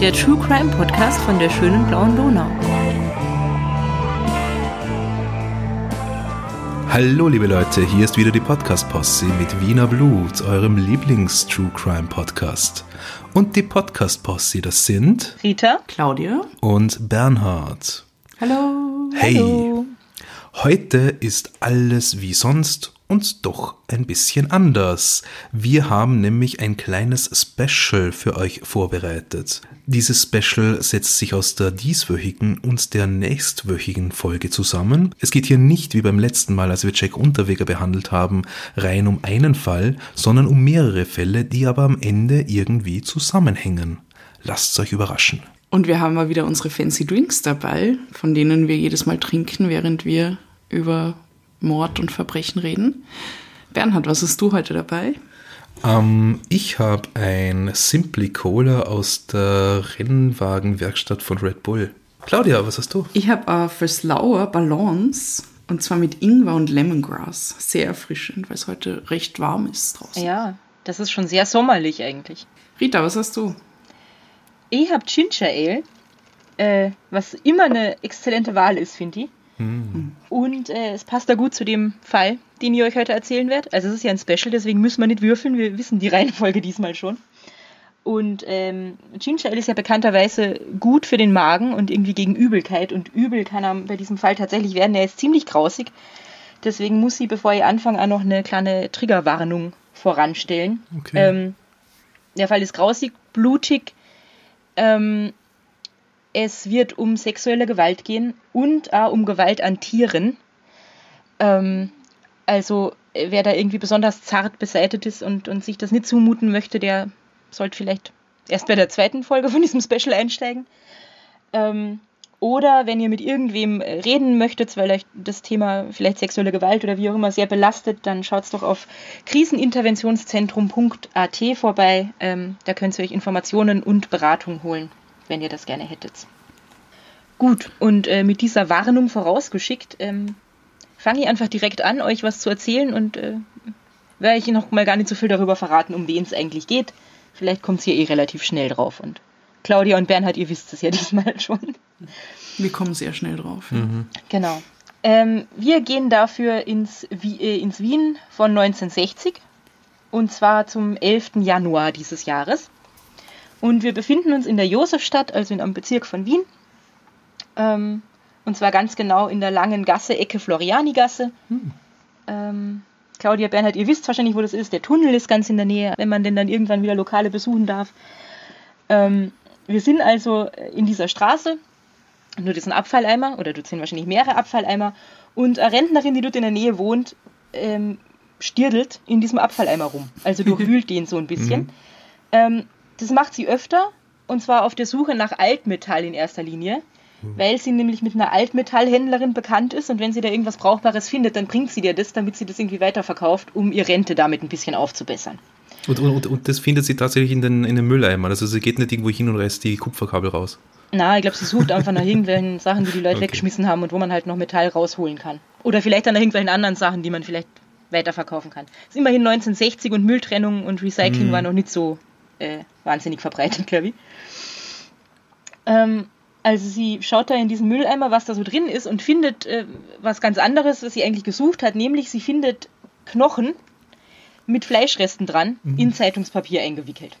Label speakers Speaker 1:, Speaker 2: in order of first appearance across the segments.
Speaker 1: Der True Crime Podcast von der schönen blauen Donau.
Speaker 2: Hallo liebe Leute, hier ist wieder die Podcast-Posse mit Wiener Blut, eurem Lieblings-True Crime Podcast. Und die Podcast-Posse, das sind
Speaker 1: Rita,
Speaker 3: Claudia
Speaker 2: und Bernhard.
Speaker 3: Hallo.
Speaker 2: Hey,
Speaker 1: Hallo.
Speaker 2: heute ist alles wie sonst und doch ein bisschen anders. Wir haben nämlich ein kleines Special für euch vorbereitet. Dieses Special setzt sich aus der dieswöchigen und der nächstwöchigen Folge zusammen. Es geht hier nicht wie beim letzten Mal, als wir Jack Unterweger behandelt haben, rein um einen Fall, sondern um mehrere Fälle, die aber am Ende irgendwie zusammenhängen. Lasst's euch überraschen.
Speaker 3: Und wir haben mal wieder unsere fancy Drinks dabei, von denen wir jedes Mal trinken, während wir über Mord und Verbrechen reden. Bernhard, was hast du heute dabei?
Speaker 2: Ähm, ich habe ein Simply Cola aus der Rennwagenwerkstatt von Red Bull. Claudia, was hast du?
Speaker 3: Ich habe äh, fürs Lauer Ballons und zwar mit Ingwer und Lemongrass. Sehr erfrischend, weil es heute recht warm ist draußen.
Speaker 4: Ja, das ist schon sehr sommerlich eigentlich.
Speaker 3: Rita, was hast du?
Speaker 4: Ich habe Ginger Ale, äh, was immer eine exzellente Wahl ist, finde ich. Und äh, es passt da gut zu dem Fall, den ich euch heute erzählen werde. Also es ist ja ein Special, deswegen müssen wir nicht würfeln. Wir wissen die Reihenfolge diesmal schon. Und ähm, Ginger Ale ist ja bekannterweise gut für den Magen und irgendwie gegen Übelkeit. Und übel kann er bei diesem Fall tatsächlich werden. Er ist ziemlich grausig. Deswegen muss sie, bevor ich anfange, auch noch eine kleine Triggerwarnung voranstellen.
Speaker 2: Okay.
Speaker 4: Ähm, der Fall ist grausig, blutig. Ähm, es wird um sexuelle Gewalt gehen und auch um Gewalt an Tieren. Ähm, also äh, wer da irgendwie besonders zart beseitet ist und, und sich das nicht zumuten möchte, der sollte vielleicht erst bei der zweiten Folge von diesem Special einsteigen. Ähm, oder wenn ihr mit irgendwem äh, reden möchtet, weil euch das Thema vielleicht sexuelle Gewalt oder wie auch immer sehr belastet, dann schaut doch auf kriseninterventionszentrum.at vorbei. Ähm, da könnt ihr euch Informationen und Beratung holen, wenn ihr das gerne hättet. Gut, und äh, mit dieser Warnung vorausgeschickt, ähm, fange ich einfach direkt an, euch was zu erzählen und äh, werde ich noch mal gar nicht so viel darüber verraten, um wen es eigentlich geht. Vielleicht kommt es hier eh relativ schnell drauf. Und Claudia und Bernhard, ihr wisst es ja diesmal schon.
Speaker 3: Wir kommen sehr schnell drauf.
Speaker 4: Genau. Ähm, wir gehen dafür ins, Wie- äh, ins Wien von 1960 und zwar zum 11. Januar dieses Jahres. Und wir befinden uns in der Josefstadt, also in einem Bezirk von Wien. Ähm, und zwar ganz genau in der langen Gasse, Ecke Florianigasse. Ähm, Claudia Bernhard, ihr wisst wahrscheinlich, wo das ist. Der Tunnel ist ganz in der Nähe, wenn man denn dann irgendwann wieder Lokale besuchen darf. Ähm, wir sind also in dieser Straße nur diesen Abfalleimer oder dort sind wahrscheinlich mehrere Abfalleimer und eine Rentnerin, die dort in der Nähe wohnt, ähm, stirdelt in diesem Abfalleimer rum. Also durchwühlt den so ein bisschen. Ähm, das macht sie öfter und zwar auf der Suche nach Altmetall in erster Linie, weil sie nämlich mit einer Altmetallhändlerin bekannt ist und wenn sie da irgendwas Brauchbares findet, dann bringt sie dir das, damit sie das irgendwie weiterverkauft, um ihr Rente damit ein bisschen aufzubessern.
Speaker 2: Und, und, und das findet sie tatsächlich in den, in den Mülleimer. Also sie geht nicht irgendwo hin und reißt die Kupferkabel raus.
Speaker 4: Na, ich glaube, sie sucht einfach nach irgendwelchen Sachen, die die Leute
Speaker 2: Okay.
Speaker 4: weggeschmissen haben und wo man halt noch Metall rausholen kann. Oder vielleicht dann nach irgendwelchen anderen Sachen, die man vielleicht weiterverkaufen kann. Es ist immerhin 1960 und Mülltrennung und Recycling war noch nicht so äh, wahnsinnig verbreitet, glaube ich. Ähm, also sie schaut da in diesen Mülleimer, was da so drin ist und findet äh, was ganz anderes, was sie eigentlich gesucht hat, nämlich sie findet Knochen mit Fleischresten dran in Zeitungspapier eingewickelt.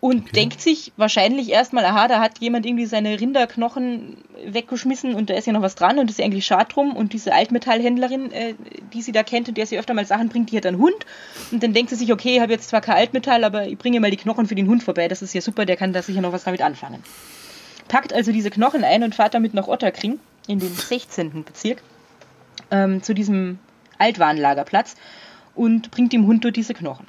Speaker 4: Und denkt sich wahrscheinlich erstmal, aha, da hat jemand irgendwie seine Rinderknochen weggeschmissen und da ist ja noch was dran und das ist ja eigentlich schade drum. Und diese Altmetallhändlerin, äh, die sie da kennt und der sie öfter mal Sachen bringt, die hat einen Hund. Und dann denkt sie sich, okay, ich habe jetzt zwar kein Altmetall, aber ich bringe mal die Knochen für den Hund vorbei. Das ist ja super, der kann da sicher noch was damit anfangen. Packt also diese Knochen ein und fährt damit nach Otterkring in den 16. Bezirk ähm, zu diesem Altwarenlagerplatz und bringt dem Hund dort diese Knochen.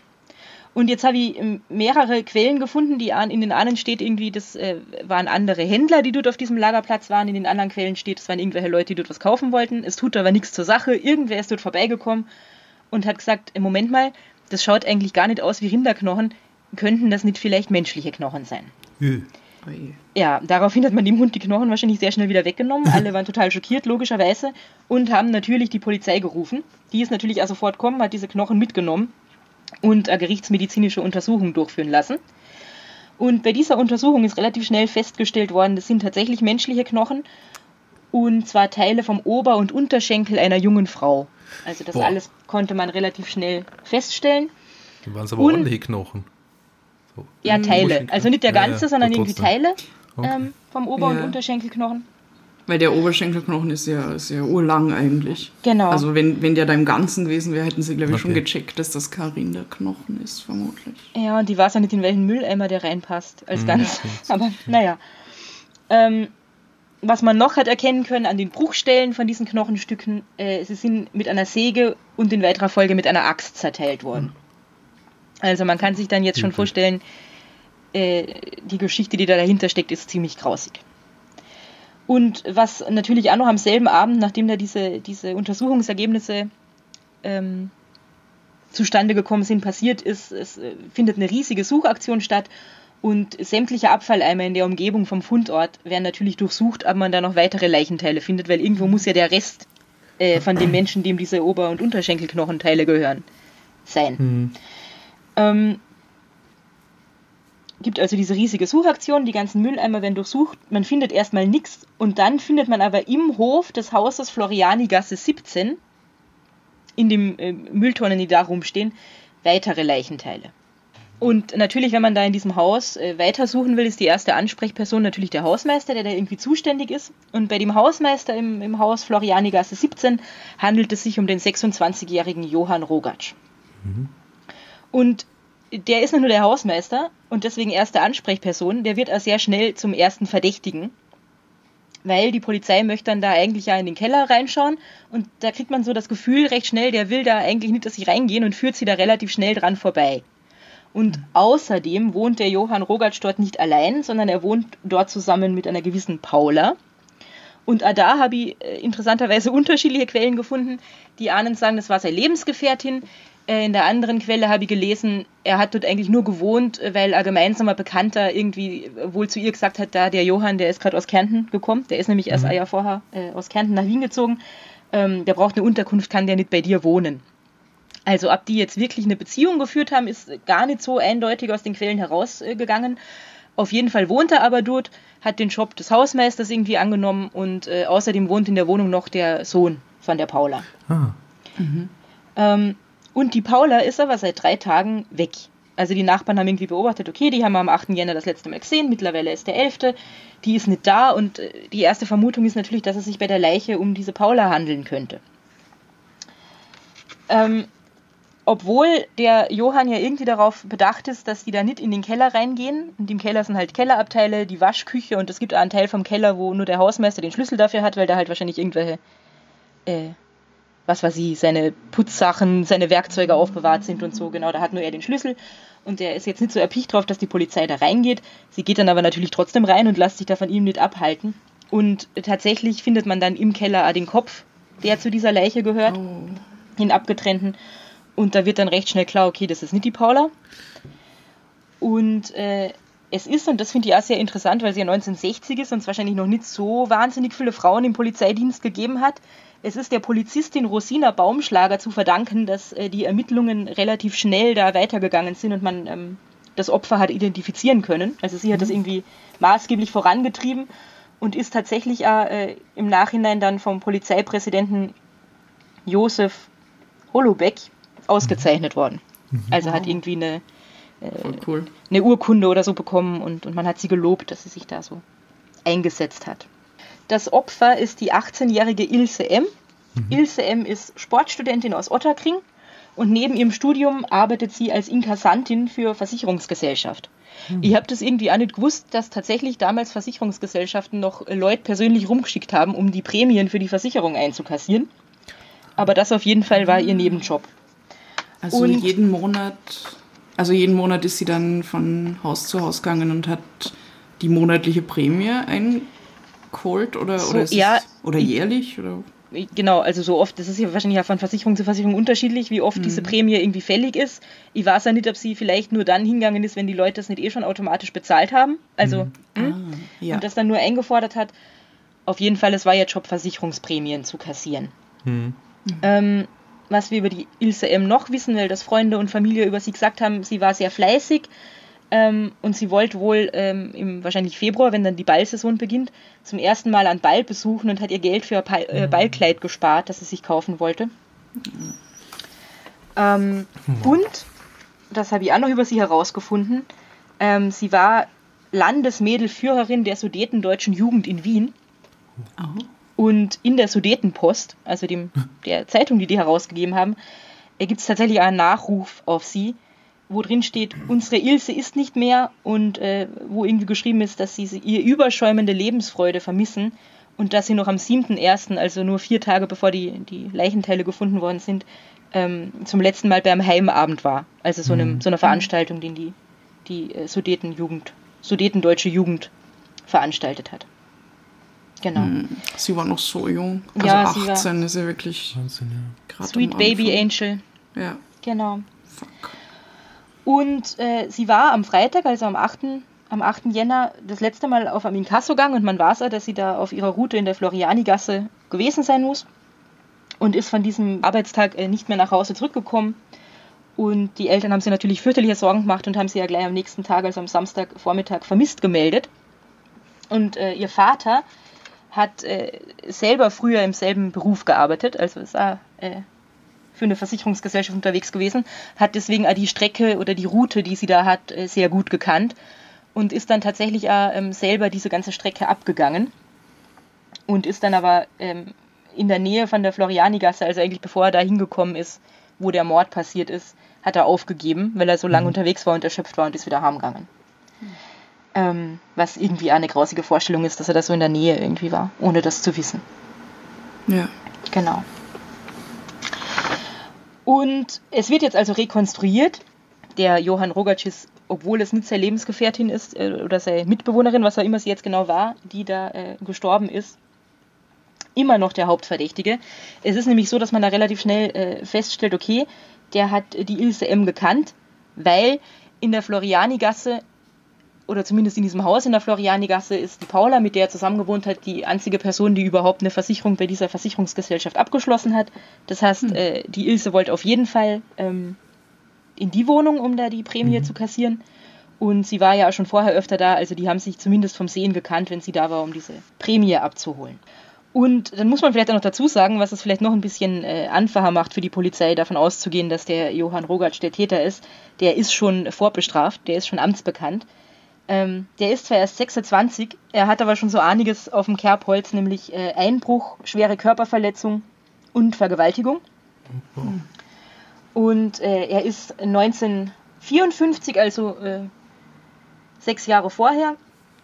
Speaker 4: Und jetzt habe ich ähm, mehrere Quellen gefunden, die an, in den einen steht irgendwie, das äh, waren andere Händler, die dort auf diesem Lagerplatz waren. In den anderen Quellen steht, es waren irgendwelche Leute, die dort was kaufen wollten. Es tut aber nichts zur Sache. Irgendwer ist dort vorbeigekommen und hat gesagt, im Moment mal, das schaut eigentlich gar nicht aus wie Rinderknochen. Könnten das nicht vielleicht menschliche Knochen sein?
Speaker 3: Ui.
Speaker 4: Ja, daraufhin hat man dem Hund die Knochen wahrscheinlich sehr schnell wieder weggenommen. Alle waren total schockiert, logischerweise, und haben natürlich die Polizei gerufen. Die ist natürlich auch sofort gekommen, hat diese Knochen mitgenommen und eine gerichtsmedizinische Untersuchung durchführen lassen. Und bei dieser Untersuchung ist relativ schnell festgestellt worden, das sind tatsächlich menschliche Knochen und zwar Teile vom Ober- und Unterschenkel einer jungen Frau. Also das
Speaker 2: Boah.
Speaker 4: alles konnte man relativ schnell feststellen.
Speaker 2: Da waren es aber
Speaker 4: Und-
Speaker 2: ordentliche Knochen. So.
Speaker 4: Ja, Teile. Also nicht der
Speaker 2: Ja, ja,
Speaker 4: ganze, sondern irgendwie. Teile
Speaker 2: Okay.
Speaker 4: ähm, vom Ober- und
Speaker 3: Ja.
Speaker 4: Unterschenkelknochen.
Speaker 3: Weil der Oberschenkelknochen ist ja, ist ja urlang eigentlich.
Speaker 4: Genau.
Speaker 3: Also wenn, wenn der da im Ganzen gewesen wäre, hätten sie, glaube ich, schon
Speaker 2: Okay.
Speaker 3: gecheckt, dass das Karin der Knochen ist, vermutlich.
Speaker 4: Ja, und die weiß auch nicht, in welchen Mülleimer der reinpasst als
Speaker 2: Mhm,
Speaker 4: ganz.
Speaker 2: stimmt.
Speaker 4: Aber naja. Ähm, was man noch hat erkennen können an den Bruchstellen von diesen Knochenstücken, äh, sie sind mit einer Säge und in weiterer Folge mit einer Axt zerteilt worden. Also man kann sich dann jetzt schon
Speaker 2: Mhm.
Speaker 4: vorstellen, äh, die Geschichte, die da dahinter steckt, ist ziemlich grausig. Und was natürlich auch noch am selben Abend, nachdem da diese, diese Untersuchungsergebnisse ähm, zustande gekommen sind, passiert ist, es äh, findet eine riesige Suchaktion statt und sämtliche Abfalleimer in der Umgebung vom Fundort werden natürlich durchsucht, ob man da noch weitere Leichenteile findet, weil irgendwo muss ja der Rest äh, von den Menschen, dem diese Ober- und Unterschenkelknochenteile gehören, sein.
Speaker 2: Mhm.
Speaker 4: Ähm, gibt also diese riesige Suchaktion, die ganzen Mülleimer werden durchsucht, man findet erstmal nichts und dann findet man aber im Hof des Hauses Florianigasse 17, in dem äh, Mülltonnen, die da rumstehen, weitere Leichenteile. Und natürlich, wenn man da in diesem Haus äh, weitersuchen will, ist die erste Ansprechperson natürlich der Hausmeister, der da irgendwie zuständig ist. Und bei dem Hausmeister im, im Haus Florianigasse 17 handelt es sich um den 26-jährigen Johann Rogatsch. Und der ist nicht nur der Hausmeister und deswegen erste Ansprechperson, der wird auch sehr schnell zum ersten Verdächtigen, weil die Polizei möchte dann da eigentlich ja in den Keller reinschauen und da kriegt man so das Gefühl recht schnell, der will da eigentlich nicht, dass sie reingehen und führt sie da relativ schnell dran vorbei. Und außerdem wohnt der Johann Rogatsch dort nicht allein, sondern er wohnt dort zusammen mit einer gewissen Paula. Und da habe ich äh, interessanterweise unterschiedliche Quellen gefunden. Die einen sagen, das war seine Lebensgefährtin. Äh, in der anderen Quelle habe ich gelesen, er hat dort eigentlich nur gewohnt, äh, weil ein gemeinsamer Bekannter irgendwie äh, wohl zu ihr gesagt hat, da der Johann, der ist gerade aus Kärnten gekommen, der ist nämlich erst ein Jahr vorher äh, aus Kärnten nach Wien gezogen, ähm, der braucht eine Unterkunft, kann der nicht bei dir wohnen. Also ob die jetzt wirklich eine Beziehung geführt haben, ist gar nicht so eindeutig aus den Quellen herausgegangen. Auf jeden Fall wohnt er aber dort, hat den Job des Hausmeisters irgendwie angenommen und äh, außerdem wohnt in der Wohnung noch der Sohn von der Paula.
Speaker 2: Ah,
Speaker 4: Ähm, und die Paula ist aber seit drei Tagen weg. Also die Nachbarn haben irgendwie beobachtet, okay, die haben wir am 8. Jänner das letzte Mal gesehen, mittlerweile ist der 11., die ist nicht da und äh, die erste Vermutung ist natürlich, dass es sich bei der Leiche um diese Paula handeln könnte. Ähm, obwohl der Johann ja irgendwie darauf bedacht ist, dass die da nicht in den Keller reingehen. Und im Keller sind halt Kellerabteile, die Waschküche und es gibt einen Teil vom Keller, wo nur der Hausmeister den Schlüssel dafür hat, weil da halt wahrscheinlich irgendwelche, äh, was weiß ich, seine Putzsachen, seine Werkzeuge aufbewahrt sind und so. Genau, da hat nur er den Schlüssel. Und der ist jetzt nicht so erpicht drauf, dass die Polizei da reingeht. Sie geht dann aber natürlich trotzdem rein und lässt sich da von ihm nicht abhalten. Und tatsächlich findet man dann im Keller auch den Kopf, der zu dieser Leiche gehört
Speaker 3: Oh.
Speaker 4: den abgetrennten. Und da wird dann recht schnell klar, okay, das ist nicht die Paula. Und äh, es ist, und das finde ich auch sehr interessant, weil sie ja 1960 ist und es wahrscheinlich noch nicht so wahnsinnig viele Frauen im Polizeidienst gegeben hat. Es ist der Polizistin Rosina Baumschlager zu verdanken, dass äh, die Ermittlungen relativ schnell da weitergegangen sind und man ähm, das Opfer hat identifizieren können. Also sie hat das irgendwie maßgeblich vorangetrieben und ist tatsächlich auch, äh, im Nachhinein dann vom Polizeipräsidenten Josef Holobeck ausgezeichnet worden. Also hat irgendwie eine,
Speaker 3: Voll cool.
Speaker 4: eine Urkunde oder so bekommen und, und man hat sie gelobt, dass sie sich da so eingesetzt hat. Das Opfer ist die 18-jährige Ilse M. Ilse M. ist Sportstudentin aus Otterkring und neben ihrem Studium arbeitet sie als Inkassantin für Versicherungsgesellschaft. Ich habe das irgendwie auch nicht gewusst, dass tatsächlich damals Versicherungsgesellschaften noch Leute persönlich rumgeschickt haben, um die Prämien für die Versicherung einzukassieren. Aber das auf jeden Fall war ihr Nebenjob.
Speaker 3: Also
Speaker 4: Und-
Speaker 3: jeden Monat, also jeden Monat ist sie dann von Haus zu Haus gegangen und hat die monatliche Prämie eingeholt oder,
Speaker 4: So,
Speaker 3: oder, ist
Speaker 4: ja,
Speaker 3: es, oder jährlich oder
Speaker 4: Genau, also so oft, das ist ja wahrscheinlich ja von Versicherung zu Versicherung unterschiedlich, wie oft diese Prämie irgendwie fällig ist. Ich weiß ja nicht, ob sie vielleicht nur dann hingegangen ist, wenn die Leute das nicht eh schon automatisch bezahlt haben. Also, hm?
Speaker 3: Ah, ja.
Speaker 4: und das dann nur eingefordert hat. Auf jeden Fall, es war ihr Job, Versicherungsprämien zu kassieren.
Speaker 2: hm.
Speaker 4: Ähm, was wir über die Ilse M. noch wissen, weil das Freunde und Familie über sie gesagt haben, sie war sehr fleißig. Ähm, und sie wollte wohl ähm, im wahrscheinlich Februar, wenn dann die Ballsaison beginnt, zum ersten Mal einen Ball besuchen und hat ihr Geld für ein Ball, äh, Ballkleid gespart, das sie sich kaufen wollte. Ähm, und, das habe ich auch noch über sie herausgefunden, ähm, sie war Landesmädelführerin der Sudetendeutschen Jugend in Wien. Und in der Sudetenpost, also dem, der Zeitung, die die herausgegeben haben, gibt es tatsächlich einen Nachruf auf sie, wo drin steht, unsere Ilse ist nicht mehr und äh, wo irgendwie geschrieben ist, dass sie ihr überschäumende Lebensfreude vermissen und dass sie noch am 7.1., also nur vier Tage bevor die, die Leichenteile gefunden worden sind, ähm, zum letzten Mal beim Heimabend war. Also so, einem, so einer Veranstaltung, den die, die äh, Sudetenjugend, Sudetendeutsche Jugend veranstaltet hat. Genau.
Speaker 3: Sie war noch so jung. Also
Speaker 4: Ja, sie war-
Speaker 3: 18 ist ja wirklich
Speaker 2: Wahnsinn, ja.
Speaker 4: Sweet Baby. Angel.
Speaker 3: Ja,
Speaker 4: Genau.
Speaker 3: fuck.
Speaker 4: Und äh, sie war am Freitag, also am 8. Am 8. Jänner das letzte Mal auf einem Inkassogang und man weiß auch, dass sie da auf ihrer Route in der Floriani-Gasse gewesen sein muss und ist von diesem Arbeitstag äh, nicht mehr nach Hause zurückgekommen. Und die Eltern haben sich natürlich fürchterliche Sorgen gemacht und haben sie ja gleich am nächsten Tag, also am Samstagvormittag, vermisst gemeldet. Und äh, ihr Vater hat äh, selber früher im selben Beruf gearbeitet, also ist äh, für eine Versicherungsgesellschaft unterwegs gewesen, hat deswegen die Strecke oder die Route, die sie da hat, äh, sehr gut gekannt und ist dann tatsächlich ähm, selber diese ganze Strecke abgegangen und ist dann aber ähm, in der Nähe von der Florianigasse, also eigentlich bevor er da hingekommen ist, wo der Mord passiert ist, hat er aufgegeben, weil er so lange unterwegs war und erschöpft war und ist wieder heimgegangen. Ähm, was irgendwie eine grausige Vorstellung ist, dass er da so in der Nähe irgendwie war, ohne das zu wissen.
Speaker 3: Ja.
Speaker 4: Genau. Und es wird jetzt also rekonstruiert. Der Johann Rogatschis, obwohl es nicht seine Lebensgefährtin ist äh, oder seine Mitbewohnerin, was auch immer sie jetzt genau war, die da äh, gestorben ist, immer noch der Hauptverdächtige. Es ist nämlich so, dass man da relativ schnell äh, feststellt, okay, der hat die Ilse M gekannt, weil in der Florianigasse oder zumindest in diesem Haus in der Florianigasse ist die Paula, mit der er zusammen gewohnt hat, die einzige Person, die überhaupt eine Versicherung bei dieser Versicherungsgesellschaft abgeschlossen hat. Das heißt, äh, die Ilse wollte auf jeden Fall ähm, in die Wohnung, um da die Prämie zu kassieren. Und sie war ja schon vorher öfter da, also die haben sich zumindest vom Sehen gekannt, wenn sie da war, um diese Prämie abzuholen. Und dann muss man vielleicht auch noch dazu sagen, was es vielleicht noch ein bisschen äh, einfacher macht für die Polizei, davon auszugehen, dass der Johann Rogatsch der Täter ist. Der ist schon vorbestraft, der ist schon amtsbekannt. Ähm, der ist zwar erst 26, er hat aber schon so einiges auf dem Kerbholz, nämlich äh, Einbruch, schwere Körperverletzung und Vergewaltigung. Und äh, er ist 1954, also äh, sechs Jahre vorher,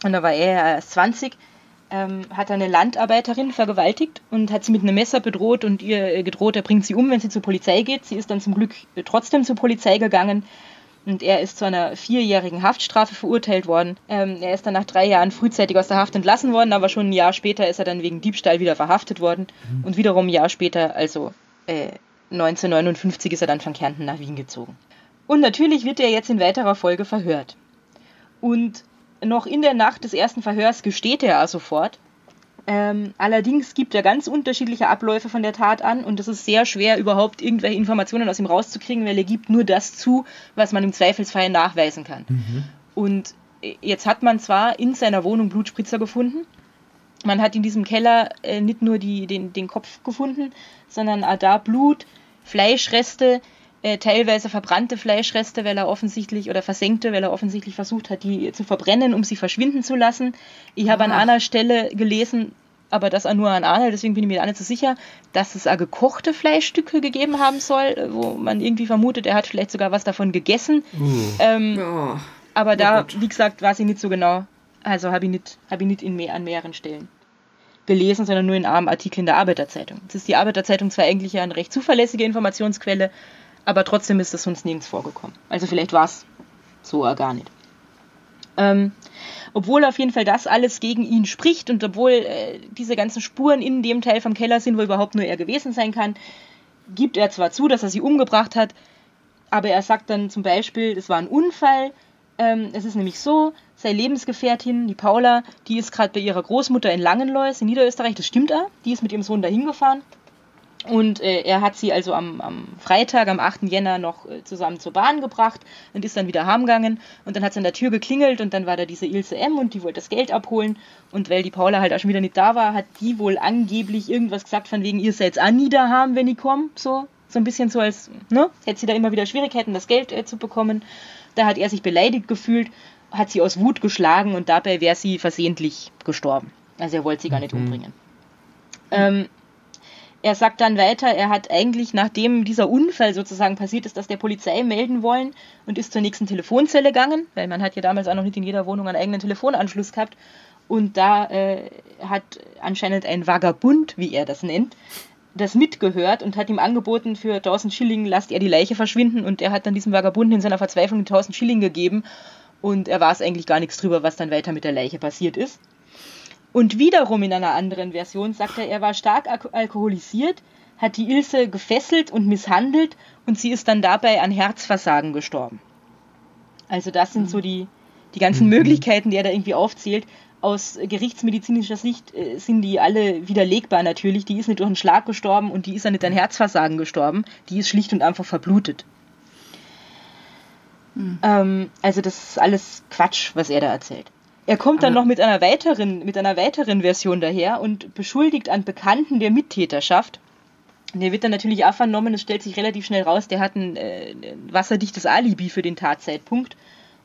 Speaker 4: und da war er erst 20, ähm, hat eine Landarbeiterin vergewaltigt und hat sie mit einem Messer bedroht und ihr äh, gedroht, er bringt sie um, wenn sie zur Polizei geht. Sie ist dann zum Glück äh, trotzdem zur Polizei gegangen und er ist zu einer vierjährigen Haftstrafe verurteilt worden. Ähm, er ist dann nach drei Jahren frühzeitig aus der Haft entlassen worden, aber schon ein Jahr später ist er dann wegen Diebstahl wieder verhaftet worden und wiederum ein Jahr später, also äh, 1959, ist er dann von Kärnten nach Wien gezogen. Und natürlich wird er jetzt in weiterer Folge verhört. Und noch in der Nacht des ersten Verhörs gesteht er sofort. Ähm, allerdings gibt er ganz unterschiedliche Abläufe von der Tat an und es ist sehr schwer, überhaupt irgendwelche Informationen aus ihm rauszukriegen, weil er gibt nur das zu, was man im Zweifelsfall nachweisen kann. Und äh, jetzt hat man zwar in seiner Wohnung Blutspritzer gefunden, man hat in diesem Keller äh, nicht nur die, den, den Kopf gefunden, sondern auch da Blut, Fleischreste, äh, teilweise verbrannte Fleischreste, weil er offensichtlich oder versenkte, weil er offensichtlich versucht hat, die zu verbrennen, um sie verschwinden zu lassen. Ich habe an
Speaker 3: Ah.
Speaker 4: einer Stelle gelesen, aber das auch nur an einer, deswegen bin ich mir da nicht so sicher, dass es auch gekochte Fleischstücke gegeben haben soll, wo man irgendwie vermutet, er hat vielleicht sogar was davon gegessen. Ähm,
Speaker 3: Ja.
Speaker 4: aber da,
Speaker 3: Gott.
Speaker 4: wie gesagt, weiß ich nicht so genau. Also habe ich nicht, hab ich nicht in mehr, an mehreren Stellen gelesen, sondern nur in einem Artikel in der Arbeiterzeitung. Jetzt ist die Arbeiterzeitung zwar eigentlich ja eine recht zuverlässige Informationsquelle, aber trotzdem ist das sonst nirgends vorgekommen. Also vielleicht war es so gar nicht. Ähm, obwohl auf jeden Fall das alles gegen ihn spricht und obwohl äh, diese ganzen Spuren in dem Teil vom Keller sind, wo überhaupt nur er gewesen sein kann, gibt er zwar zu, dass er sie umgebracht hat, aber er sagt dann zum Beispiel, es war ein Unfall. Ähm, es ist nämlich so, seine Lebensgefährtin, die Paula, die ist gerade bei ihrer Großmutter in Langenlois in Niederösterreich, das stimmt auch, die ist mit ihrem Sohn dahin gefahren. Und äh, er hat sie also am, am, Freitag, am 8. Jänner, noch äh, zusammen zur Bahn gebracht und ist dann wieder heimgegangen. Und dann hat es an der Tür geklingelt und dann war da diese Ilse M. und die wollte das Geld abholen. Und weil die Paula halt auch schon wieder nicht da war, hat die wohl angeblich irgendwas gesagt von wegen, ihr seid auch nie daheim, wenn ich komme. So, so ein bisschen so als, ne, hätte sie da immer wieder Schwierigkeiten, das Geld äh, zu bekommen. Da hat er sich beleidigt gefühlt, hat sie aus Wut geschlagen und dabei wäre sie versehentlich gestorben. Also er wollte sie gar nicht mhm. umbringen. Ähm, er sagt dann weiter, er hat eigentlich, nachdem dieser Unfall sozusagen passiert ist, das der Polizei melden wollen und ist zur nächsten Telefonzelle gegangen, weil man hat ja damals auch noch nicht in jeder Wohnung einen eigenen Telefonanschluss gehabt. Und da äh, hat anscheinend ein Vagabund, wie er das nennt, das mitgehört und hat ihm angeboten, für 1000 Schilling lasst er die Leiche verschwinden. Und er hat dann diesem Vagabunden in seiner Verzweiflung 1000 Schilling gegeben. Und er weiß eigentlich gar nichts drüber, was dann weiter mit der Leiche passiert ist. Und wiederum in einer anderen Version sagt er, er war stark alkoholisiert, hat die Ilse gefesselt und misshandelt und sie ist dann dabei an Herzversagen gestorben. Also das sind so die, die ganzen mhm. Möglichkeiten, die er da irgendwie aufzählt. Aus gerichtsmedizinischer Sicht äh, sind die alle widerlegbar natürlich. Die ist nicht durch einen Schlag gestorben und die ist ja nicht an Herzversagen gestorben. Die ist schlicht und einfach verblutet. Mhm. Ähm, also das ist alles Quatsch, was er da erzählt. Er kommt dann noch mit einer weiteren, mit einer weiteren Version daher und beschuldigt an Bekannten der Mittäterschaft. Der wird dann natürlich auch vernommen, es stellt sich relativ schnell raus, der hat ein, äh, wasserdichtes Alibi für den Tatzeitpunkt.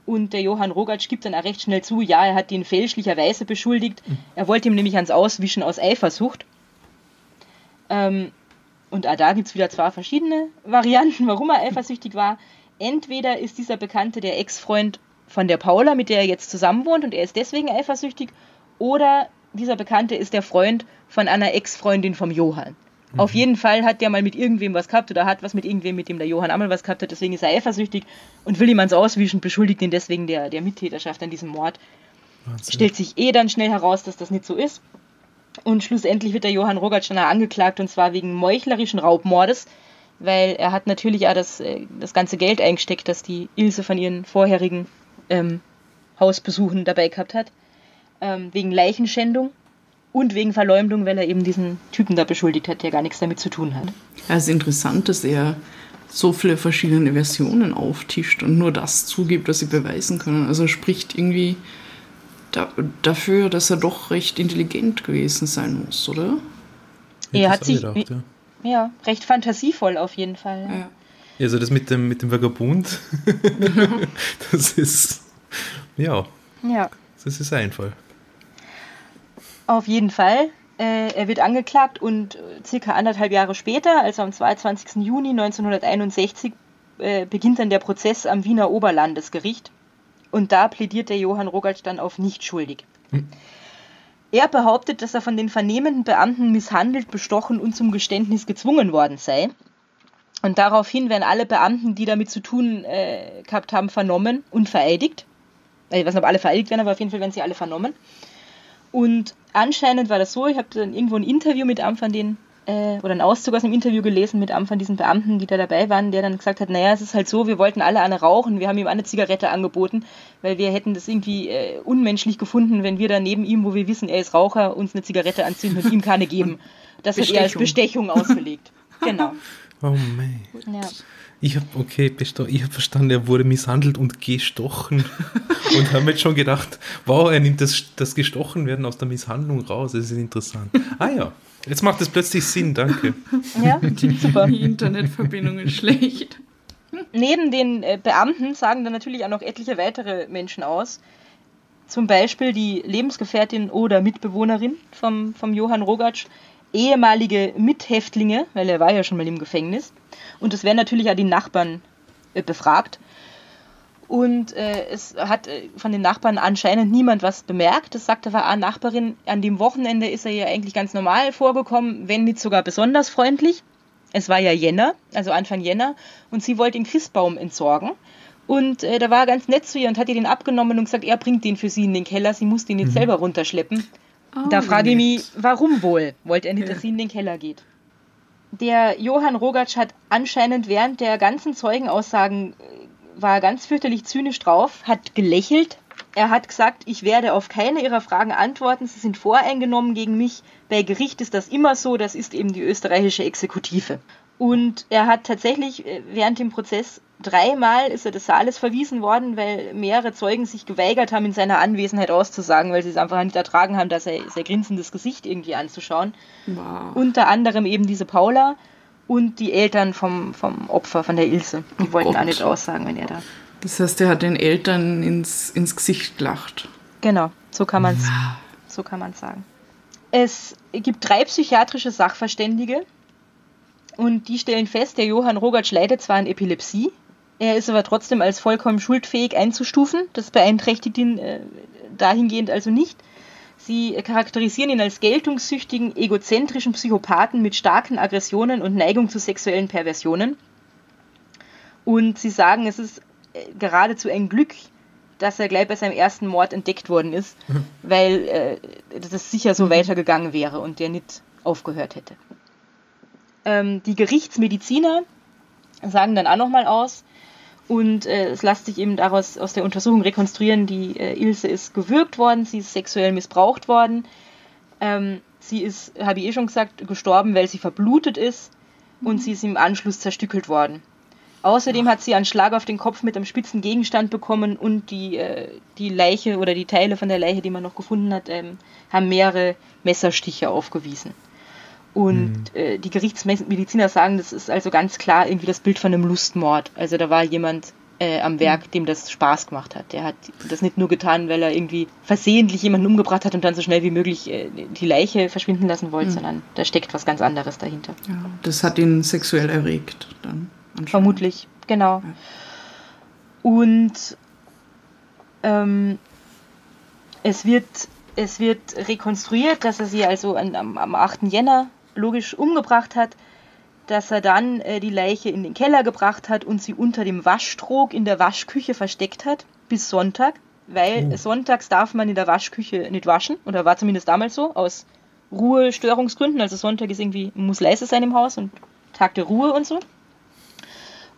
Speaker 4: Und der Johann Rogatsch gibt dann auch recht schnell zu, ja, er hat ihn fälschlicherweise beschuldigt. Er wollte ihm nämlich ans Auswischen aus Eifersucht. Ähm, und auch da gibt es wieder zwei verschiedene Varianten, warum er eifersüchtig war. Entweder ist dieser Bekannte der Ex-Freund von der Paula, mit der er jetzt zusammen wohnt und er ist deswegen eifersüchtig, oder dieser Bekannte ist der Freund von einer Ex-Freundin vom Johann. Mhm. Auf jeden Fall hat der mal mit irgendwem was gehabt oder hat was mit irgendwem, mit dem der Johann einmal was gehabt hat, deswegen ist er eifersüchtig und will ihm ans Auswischen, beschuldigt ihn deswegen der, der Mittäterschaft an diesem Mord. Wahnsinn. Stellt sich eh dann schnell heraus, dass das nicht so ist. Und schlussendlich wird der Johann Rogatsch dann angeklagt und zwar wegen meuchlerischen Raubmordes, weil er hat natürlich auch das, äh, das ganze Geld eingesteckt, das die Ilse von ihren vorherigen ähm, Hausbesuchen dabei gehabt hat. Ähm, wegen Leichenschändung und wegen Verleumdung, weil er eben diesen Typen da beschuldigt hat, der gar nichts damit zu tun hat.
Speaker 3: Ja, es ist interessant, dass er so viele verschiedene Versionen auftischt und nur das zugibt, was sie beweisen können. Also er spricht irgendwie da, dafür, dass er doch recht intelligent gewesen sein muss, oder?
Speaker 4: Er hat sich gedacht, ja. ja. recht fantasievoll auf jeden Fall. Ja.
Speaker 2: Also das mit dem, mit dem Vagabund, das ist, ja,
Speaker 4: ja,
Speaker 2: das ist einfach.
Speaker 4: Auf jeden Fall. Äh, er wird angeklagt und circa anderthalb Jahre später, also am 22. Juni 1961, äh, beginnt dann der Prozess am Wiener Oberlandesgericht. Und da plädiert der Johann Rogatsch dann auf nicht schuldig. Hm. Er behauptet, dass er von den vernehmenden Beamten misshandelt, bestochen und zum Geständnis gezwungen worden sei. Und daraufhin werden alle Beamten, die damit zu tun äh, gehabt haben, vernommen und vereidigt. Ich weiß nicht, ob alle vereidigt werden, aber auf jeden Fall werden sie alle vernommen. Und anscheinend war das so, ich habe dann irgendwo ein Interview mit einem von den, äh, oder einen Auszug aus einem Interview gelesen mit einem von diesen Beamten, die da dabei waren, der dann gesagt hat, naja, es ist halt so, wir wollten alle eine rauchen, wir haben ihm eine Zigarette angeboten, weil wir hätten das irgendwie äh, unmenschlich gefunden, wenn wir da neben ihm, wo wir wissen, er ist Raucher, uns eine Zigarette anzünden und ihm keine geben. Das hat er als Bestechung ausgelegt. Genau.
Speaker 2: Oh mein. Ja. Ich habe okay, ich habe verstanden, er wurde misshandelt und gestochen und habe mir schon gedacht, wow, er nimmt das, das Gestochenwerden aus der Misshandlung raus. Das ist interessant. Ah ja, jetzt macht es plötzlich Sinn, danke.
Speaker 3: Ja, super. Die Internetverbindung ist schlecht.
Speaker 4: Neben den äh, Beamten sagen dann natürlich auch noch etliche weitere Menschen aus. Zum Beispiel die Lebensgefährtin oder Mitbewohnerin vom, vom Johann Rogatsch, ehemalige Mithäftlinge, weil er war ja schon mal im Gefängnis. Und es werden natürlich auch die Nachbarn äh, befragt. Und äh, es hat äh, von den Nachbarn anscheinend niemand was bemerkt. Das sagte aber eine Nachbarin, an dem Wochenende ist er ja eigentlich ganz normal vorgekommen, wenn nicht sogar besonders freundlich. Es war ja Jänner, also Anfang Jänner, und sie wollte den Christbaum entsorgen. Und äh, da war er ganz nett zu ihr und hat ihr den abgenommen und gesagt, er bringt den für sie in den Keller, sie muss den jetzt mhm. selber runterschleppen. Oh, da frage ich mich, warum wohl? Wollte er nicht, ja. dass sie in den Keller geht? Der Johann Rogatsch hat anscheinend während der ganzen Zeugenaussagen äh, war ganz fürchterlich zynisch drauf, hat gelächelt er hat gesagt, ich werde auf keine Ihrer Fragen antworten, Sie sind voreingenommen gegen mich. Bei Gericht ist das immer so, das ist eben die österreichische Exekutive. Und er hat tatsächlich äh, während dem Prozess dreimal ist er des Saales verwiesen worden, weil mehrere Zeugen sich geweigert haben, in seiner Anwesenheit auszusagen, weil sie es einfach nicht ertragen haben, dass er sein grinsendes Gesicht irgendwie anzuschauen.
Speaker 3: Wow.
Speaker 4: Unter anderem eben diese Paula und die Eltern vom, vom Opfer, von der Ilse. Die
Speaker 3: Oh
Speaker 4: wollten
Speaker 3: Gott.
Speaker 4: auch nicht aussagen, wenn er da.
Speaker 3: Das heißt, er hat den Eltern ins, ins Gesicht gelacht.
Speaker 4: Genau, so kann man es so kann man's sagen. Es gibt drei psychiatrische Sachverständige und die stellen fest, der Johann Rogatsch leidet zwar an Epilepsie, er ist aber trotzdem als vollkommen schuldfähig einzustufen. Das beeinträchtigt ihn äh, dahingehend also nicht. Sie charakterisieren ihn als geltungssüchtigen, egozentrischen Psychopathen mit starken Aggressionen und Neigung zu sexuellen Perversionen. Und sie sagen, es ist äh, geradezu ein Glück, dass er gleich bei seinem ersten Mord entdeckt worden ist, weil äh, das sicher so weitergegangen wäre und der nicht aufgehört hätte. Ähm, die Gerichtsmediziner sagen dann auch nochmal aus. Und äh, es lässt sich eben daraus aus der Untersuchung rekonstruieren, die äh, Ilse ist gewürgt worden, sie ist sexuell missbraucht worden, ähm, sie ist, habe ich eh schon gesagt, gestorben, weil sie verblutet ist. Und sie ist im Anschluss zerstückelt worden. Außerdem hat sie einen Schlag auf den Kopf mit einem spitzen Gegenstand bekommen und die, äh, die Leiche oder die Teile von der Leiche, die man noch gefunden hat, ähm, haben mehrere Messerstiche aufgewiesen. Und äh, die Gerichtsmediziner sagen, das ist also ganz klar irgendwie das Bild von einem Lustmord. Also da war jemand äh, am Werk, dem das Spaß gemacht hat. Der hat das nicht nur getan, weil er irgendwie versehentlich jemanden umgebracht hat und dann so schnell wie möglich äh, die Leiche verschwinden lassen wollte, sondern da steckt was ganz anderes dahinter.
Speaker 3: Ja, das hat ihn sexuell erregt dann.
Speaker 4: Vermutlich, genau. Und ähm, es, wird, es wird rekonstruiert, dass er sie also an, am, am 8. Jänner logisch umgebracht hat, dass er dann äh, die Leiche in den Keller gebracht hat und sie unter dem Waschtrog in der Waschküche versteckt hat, bis Sonntag, weil sonntags darf man in der Waschküche nicht waschen, oder war zumindest damals so, aus Ruhestörungsgründen. Also Sonntag ist irgendwie, muss leise sein im Haus und Tag der Ruhe und so.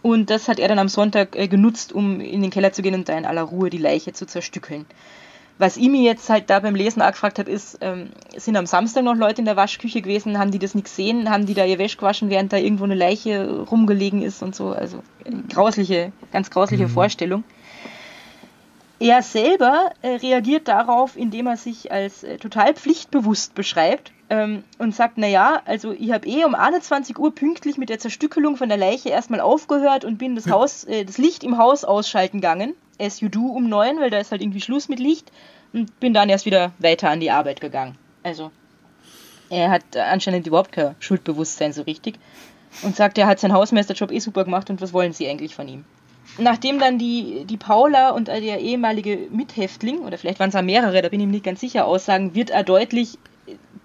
Speaker 4: Und das hat er dann am Sonntag äh, genutzt, um in den Keller zu gehen und da in aller Ruhe die Leiche zu zerstückeln. Was ich mir jetzt halt da beim Lesen auch gefragt habe, ist, ähm, sind am Samstag noch Leute in der Waschküche gewesen, haben die das nicht gesehen, haben die da ihr Wäsch gewaschen, während da irgendwo eine Leiche rumgelegen ist und so. Also äh, grausliche, ganz grausliche Vorstellung. Er selber äh, reagiert darauf, indem er sich als äh, total pflichtbewusst beschreibt ähm, und sagt, naja, also ich habe eh um 21 Uhr pünktlich mit der Zerstückelung von der Leiche erstmal aufgehört und bin das Haus, äh, das Licht im Haus ausschalten gegangen, as you do um neun, weil da ist halt irgendwie Schluss mit Licht und bin dann erst wieder weiter an die Arbeit gegangen. Also er hat anscheinend überhaupt kein Schuldbewusstsein so richtig und sagt, er hat seinen Hausmeisterjob eh super gemacht und was wollen sie eigentlich von ihm? Nachdem dann die, die Paula und der ehemalige Mithäftling, oder vielleicht waren es auch mehrere, da bin ich mir nicht ganz sicher, aussagen, wird er deutlich,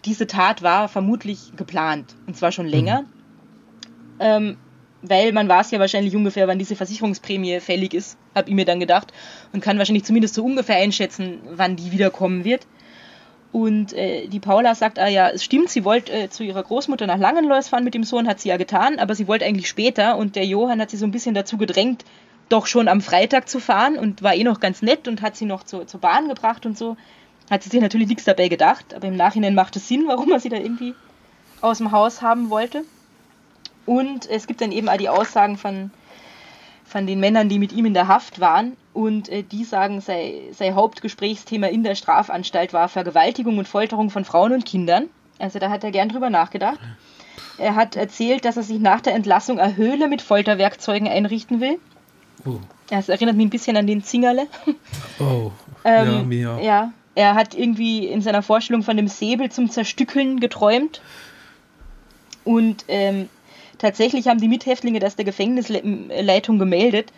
Speaker 4: diese Tat war vermutlich geplant. Und zwar schon länger. Ähm, weil man weiß ja wahrscheinlich ungefähr, wann diese Versicherungsprämie fällig ist, habe ich mir dann gedacht. Und kann wahrscheinlich zumindest so ungefähr einschätzen, wann die wiederkommen wird. Und äh, die Paula sagt, ah ja, es stimmt, sie wollte äh, zu ihrer Großmutter nach Langenlois fahren mit dem Sohn, hat sie ja getan, aber sie wollte eigentlich später und der Johann hat sie so ein bisschen dazu gedrängt, doch schon am Freitag zu fahren und war eh noch ganz nett und hat sie noch zur, zur Bahn gebracht und so. Hat sie sich natürlich nichts dabei gedacht, aber im Nachhinein macht es Sinn, warum er sie da irgendwie aus dem Haus haben wollte. Und es gibt dann eben auch die Aussagen von, von den Männern, die mit ihm in der Haft waren. Und äh, die sagen, sei, sei Hauptgesprächsthema in der Strafanstalt war Vergewaltigung und Folterung von Frauen und Kindern. Also da hat er gern drüber nachgedacht. Er hat erzählt, dass er sich nach der Entlassung eine Höhle mit Folterwerkzeugen einrichten will.
Speaker 2: Oh,
Speaker 4: Das erinnert mich ein bisschen an den Zingerle.
Speaker 2: oh. ja,
Speaker 4: Ähm,
Speaker 2: mir.
Speaker 4: ja, er hat irgendwie in seiner Vorstellung von dem Säbel zum Zerstückeln geträumt. Und ähm, tatsächlich haben die Mithäftlinge das der Gefängnisleitung gemeldet.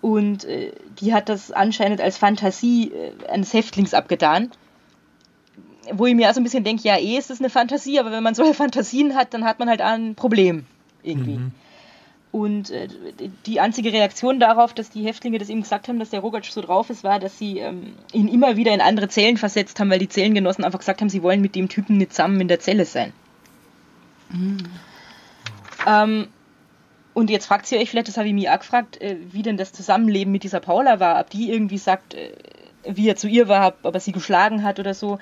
Speaker 4: Und äh, die hat das anscheinend als Fantasie äh, eines Häftlings abgetan. Wo ich mir auch so ein bisschen denke, ja, eh ist das eine Fantasie, aber wenn man solche Fantasien hat, dann hat man halt ein Problem irgendwie. Und äh, die einzige Reaktion darauf, dass die Häftlinge das ihm gesagt haben, dass der Rogatsch so drauf ist, war, dass sie ähm, ihn immer wieder in andere Zellen versetzt haben, weil die Zellengenossen einfach gesagt haben, sie wollen mit dem Typen nicht zusammen in der Zelle sein. Ähm, und jetzt fragt ihr euch vielleicht, das habe ich mich auch gefragt, äh, wie denn das Zusammenleben mit dieser Paula war. Ob die irgendwie sagt, äh, wie er zu ihr war, ob er sie geschlagen hat oder so.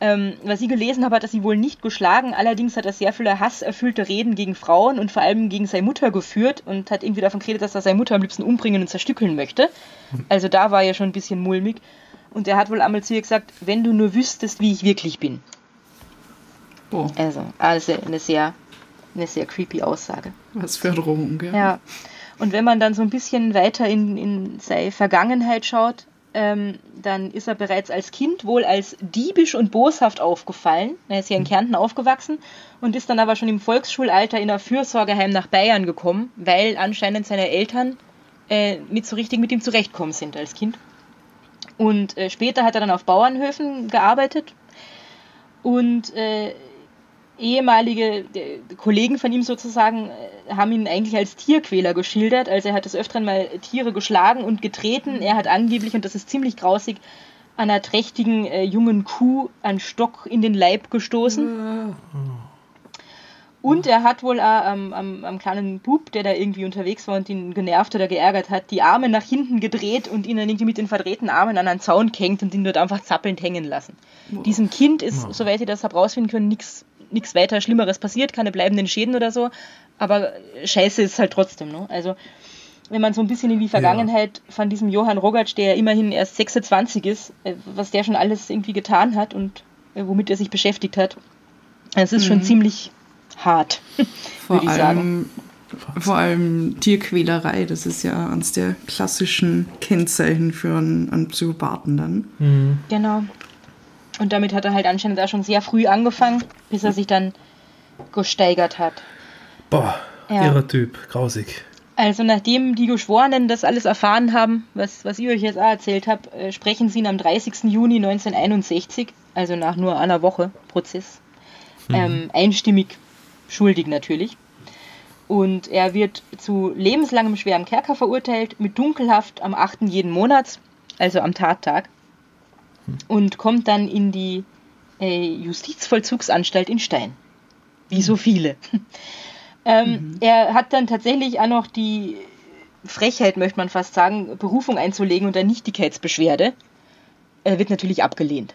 Speaker 4: Ähm, was ich gelesen habe, hat er sie wohl nicht geschlagen. Allerdings hat er sehr viele hasserfüllte Reden gegen Frauen und vor allem gegen seine Mutter geführt und hat irgendwie davon geredet, dass er seine Mutter am liebsten umbringen und zerstückeln möchte. Also da war er schon ein bisschen mulmig. Und er hat wohl einmal zu ihr gesagt, wenn du nur wüsstest, wie ich wirklich bin.
Speaker 3: Oh,
Speaker 4: Also, also eine sehr, eine sehr creepy Aussage.
Speaker 3: was für Drohung, gell?
Speaker 4: Ja. Und wenn man dann so ein bisschen weiter in, in seine Vergangenheit schaut, ähm, dann ist er bereits als Kind wohl als diebisch und boshaft aufgefallen. Er ist ja in Kärnten aufgewachsen und ist dann aber schon im Volksschulalter in ein Fürsorgeheim nach Bayern gekommen, weil anscheinend seine Eltern äh, nicht so richtig mit ihm zurechtkommen sind als Kind. Und äh, später hat er dann auf Bauernhöfen gearbeitet und äh, ehemalige äh, Kollegen von ihm sozusagen äh, haben ihn eigentlich als Tierquäler geschildert. Also er hat des Öfteren mal Tiere geschlagen und getreten. Er hat angeblich, und das ist ziemlich grausig, einer trächtigen äh, jungen Kuh einen Stock in den Leib gestoßen. Und er hat wohl auch am, am, am kleinen Bub, der da irgendwie unterwegs war und ihn genervt oder geärgert hat, die Arme nach hinten gedreht und ihn dann irgendwie mit den verdrehten Armen an einen Zaun gehängt und ihn dort einfach zappelnd hängen lassen. Diesem Kind ist, soweit ich das habe rausfinden können, nichts nichts weiter Schlimmeres passiert, keine bleibenden Schäden oder so, aber Scheiße ist halt trotzdem. Ne? Also wenn man so ein bisschen in die Vergangenheit von diesem Johann Rogatsch, der ja immerhin erst 26 ist, äh, was der schon alles irgendwie getan hat und äh, womit er sich beschäftigt hat, es ist schon ziemlich hart,
Speaker 3: Vor
Speaker 4: würde ich sagen.
Speaker 3: allem, vor allem Tierquälerei, das ist ja eines der klassischen Kennzeichen für einen, einen Psychopathen dann.
Speaker 4: Genau. Und damit hat er halt anscheinend auch schon sehr früh angefangen, bis er sich dann gesteigert hat.
Speaker 2: Boah,
Speaker 4: Ja.
Speaker 2: irrer Typ, grausig.
Speaker 4: Also nachdem die Geschworenen das alles erfahren haben, was, was ich euch jetzt auch erzählt habe, äh, sprechen sie ihn am 30. Juni 1961, also nach nur einer Woche Prozess, ähm, einstimmig schuldig natürlich. Und er wird zu lebenslangem schwerem Kerker verurteilt, mit Dunkelhaft am 8. jeden Monats, also am Tattag, und kommt dann in die äh, Justizvollzugsanstalt in Stein. Wie so viele. ähm, Er hat dann tatsächlich auch noch die Frechheit, möchte man fast sagen, Berufung einzulegen und dann Nichtigkeitsbeschwerde. Er wird natürlich abgelehnt.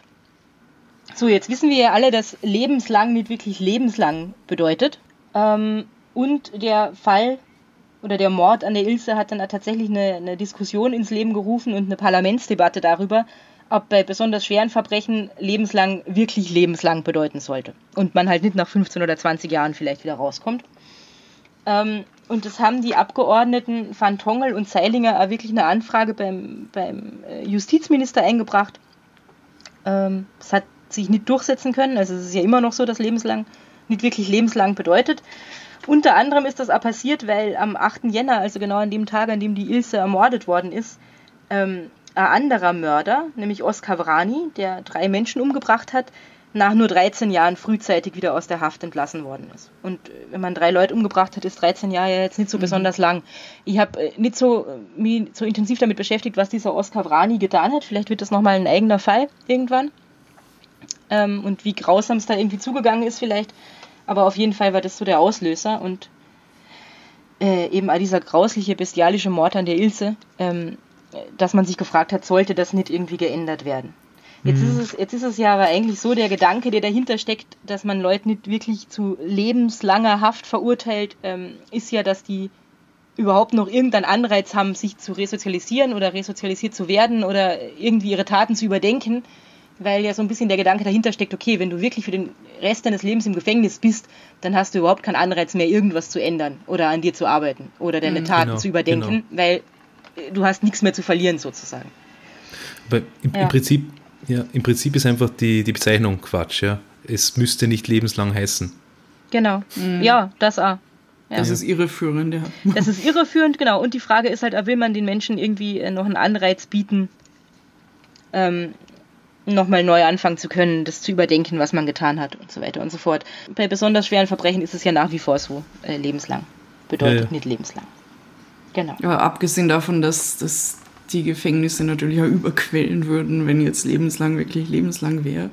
Speaker 4: So, jetzt wissen wir ja alle, dass lebenslang nicht wirklich lebenslang bedeutet. Ähm, und der Fall oder der Mord an der Ilse hat dann tatsächlich eine, eine Diskussion ins Leben gerufen und eine Parlamentsdebatte darüber, ob bei besonders schweren Verbrechen lebenslang wirklich lebenslang bedeuten sollte. Und man halt nicht nach 15 oder 20 Jahren vielleicht wieder rauskommt. Ähm, und das haben die Abgeordneten Van Tongel und Zeilinger auch wirklich eine Anfrage beim, beim äh, Justizminister eingebracht. Ähm, es hat sich nicht durchsetzen können. Also es ist ja immer noch so, dass lebenslang nicht wirklich lebenslang bedeutet. Unter anderem ist das auch passiert, weil am 8. Jänner, also genau an dem Tag, an dem die Ilse ermordet worden ist, ähm, ein anderer Mörder, nämlich Oskar Vrani, der drei Menschen umgebracht hat, nach nur 13 Jahren frühzeitig wieder aus der Haft entlassen worden ist. Und äh, wenn man drei Leute umgebracht hat, ist 13 Jahre ja jetzt nicht so besonders lang. Ich habe äh, nicht so, äh, mich so intensiv damit beschäftigt, was dieser Oskar Vrani getan hat. Vielleicht wird das nochmal ein eigener Fall irgendwann. Ähm, und wie grausam es da irgendwie zugegangen ist vielleicht. Aber auf jeden Fall war das so der Auslöser und äh, eben dieser grausliche, bestialische Mord an der Ilse, ähm, dass man sich gefragt hat, sollte das nicht irgendwie geändert werden. Jetzt, ist es, jetzt ist es ja aber eigentlich so, der Gedanke, der dahinter steckt, dass man Leute nicht wirklich zu lebenslanger Haft verurteilt, ähm, ist ja, dass die überhaupt noch irgendeinen Anreiz haben, sich zu resozialisieren oder resozialisiert zu werden oder irgendwie ihre Taten zu überdenken, weil ja so ein bisschen der Gedanke dahinter steckt, okay, wenn du wirklich für den Rest deines Lebens im Gefängnis bist, dann hast du überhaupt keinen Anreiz mehr, irgendwas zu ändern oder an dir zu arbeiten oder deine Taten
Speaker 2: genau,
Speaker 4: zu überdenken, weil äh, du hast nichts mehr zu verlieren sozusagen.
Speaker 2: Weil im,
Speaker 4: Ja.
Speaker 2: im, Prinzip, ja, im Prinzip ist einfach die, die Bezeichnung Quatsch, ja. Es müsste nicht lebenslang heißen.
Speaker 4: Genau. Ja, das auch. Ja.
Speaker 3: Das ist irreführend, ja.
Speaker 4: Das ist irreführend, genau. Und die Frage ist halt, will man den Menschen irgendwie äh, noch einen Anreiz bieten, ähm, nochmal neu anfangen zu können, das zu überdenken, was man getan hat und so weiter und so fort. Bei besonders schweren Verbrechen ist es ja nach wie vor so, äh, lebenslang. Bedeutet
Speaker 2: Ja, ja.
Speaker 4: nicht lebenslang. Genau.
Speaker 3: Aber abgesehen davon, dass, dass die Gefängnisse natürlich auch überquellen würden, wenn jetzt lebenslang wirklich lebenslang wäre.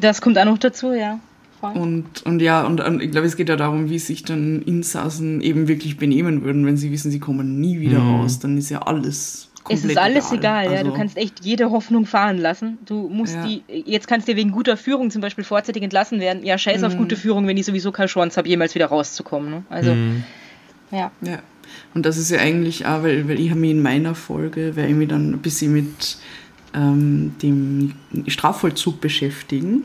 Speaker 4: Das kommt auch noch dazu, ja. Voll.
Speaker 3: Und, und ja, und, und ich glaube, es geht ja darum, wie sich dann Insassen eben wirklich benehmen würden, wenn sie wissen, sie kommen nie wieder
Speaker 2: Mhm.
Speaker 3: raus. Dann ist ja alles komplett
Speaker 4: Es ist alles egal, ja.
Speaker 3: Also,
Speaker 4: Du kannst echt jede Hoffnung fahren lassen. Du musst
Speaker 3: Ja.
Speaker 4: die, jetzt kannst du wegen guter Führung zum Beispiel vorzeitig entlassen werden. Ja, scheiß
Speaker 3: Mhm.
Speaker 4: auf gute Führung, wenn ich sowieso keine Chance habe, jemals wieder rauszukommen. Ne? Also,
Speaker 2: Mhm.
Speaker 4: ja.
Speaker 3: Ja. Und das ist ja eigentlich auch, weil, weil ich habe mich in meiner Folge, weil ich mich dann ein bisschen mit ähm, dem Strafvollzug beschäftigen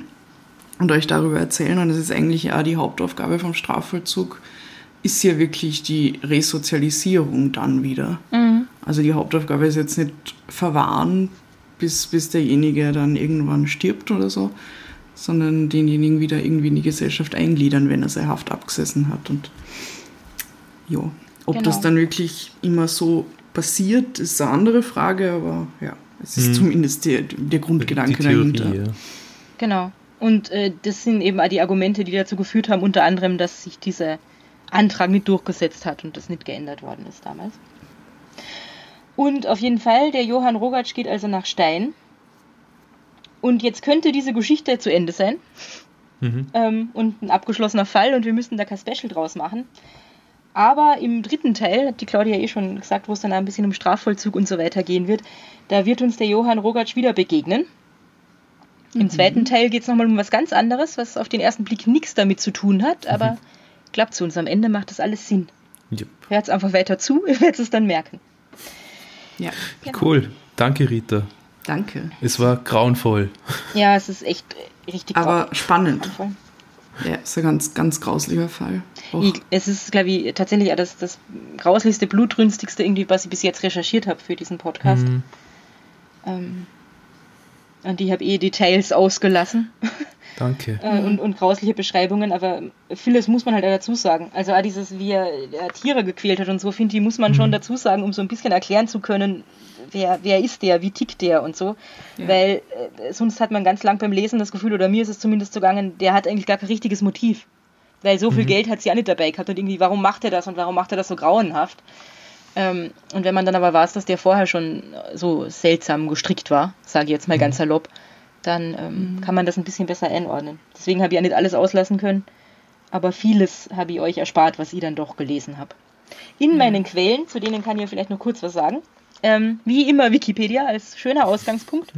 Speaker 3: und euch darüber erzählen. Und das ist eigentlich auch die Hauptaufgabe vom Strafvollzug, ist ja wirklich die Resozialisierung dann wieder. Also die Hauptaufgabe ist jetzt nicht verwahren, bis, bis derjenige dann irgendwann stirbt oder so, sondern denjenigen wieder irgendwie in die Gesellschaft eingliedern, wenn er seine Haft abgesessen hat. Und ja, ob
Speaker 4: Genau.
Speaker 3: das dann wirklich immer so passiert, ist eine andere Frage, aber ja, es ist zumindest der, der Grundgedanke
Speaker 2: Die Theorie,
Speaker 3: dahinter.
Speaker 2: ja.
Speaker 4: Genau. Und äh, das sind eben auch die Argumente, die dazu geführt haben, unter anderem, dass sich dieser Antrag nicht durchgesetzt hat und das nicht geändert worden ist damals. Und auf jeden Fall, der Johann Rogatsch geht also nach Stein. Und jetzt könnte diese Geschichte zu Ende sein.
Speaker 2: Mhm.
Speaker 4: Ähm, und ein abgeschlossener Fall und wir müssten da kein Special draus machen. Aber im dritten Teil, hat die Claudia eh schon gesagt, wo es dann ein bisschen um Strafvollzug und so weiter gehen wird, da wird uns der Johann Rogatsch wieder begegnen. Im zweiten Teil geht es nochmal um was ganz anderes, was auf den ersten Blick nichts damit zu tun hat, aber klappt zu uns. Am Ende macht das alles Sinn.
Speaker 2: Yep.
Speaker 4: Hört einfach weiter zu, ihr werdet es dann merken.
Speaker 3: Ja,
Speaker 2: Cool. Danke, Rita.
Speaker 3: danke.
Speaker 2: Es war grauenvoll.
Speaker 4: Ja, es ist echt richtig
Speaker 3: Aber spannend.
Speaker 4: grauenvoll.
Speaker 3: Ja, ist ein ganz, ganz grauslicher Fall.
Speaker 4: Ich, es ist, glaube ich, tatsächlich auch das, das grauslichste, blutrünstigste, irgendwie, was ich bis jetzt recherchiert habe für diesen Podcast.
Speaker 2: Mhm.
Speaker 4: Ähm, und ich habe eh Details ausgelassen
Speaker 2: Danke.
Speaker 4: äh, und, und grausliche Beschreibungen, aber vieles muss man halt auch dazu sagen. Also auch dieses, wie er, er Tiere gequält hat und so, finde ich, muss man schon dazu sagen, um so ein bisschen erklären zu können, wer, wer ist der, wie tickt der und so.
Speaker 3: Ja.
Speaker 4: Weil äh, sonst hat man ganz lang beim Lesen das Gefühl, oder mir ist es zumindest so gegangen, der hat eigentlich gar kein richtiges Motiv. Weil so viel Geld hat sie ja nicht dabei gehabt und irgendwie, warum macht er das und warum macht er das so grauenhaft? Ähm, und wenn man dann aber weiß, dass der vorher schon so seltsam gestrickt war, sage ich jetzt mal ganz salopp, dann ähm, kann man das ein bisschen besser einordnen. Deswegen habe ich ja nicht alles auslassen können, aber vieles habe ich euch erspart, was ich dann doch gelesen habe. In meinen Quellen, zu denen kann ich ja vielleicht noch kurz was sagen, ähm, wie immer Wikipedia als schöner Ausgangspunkt.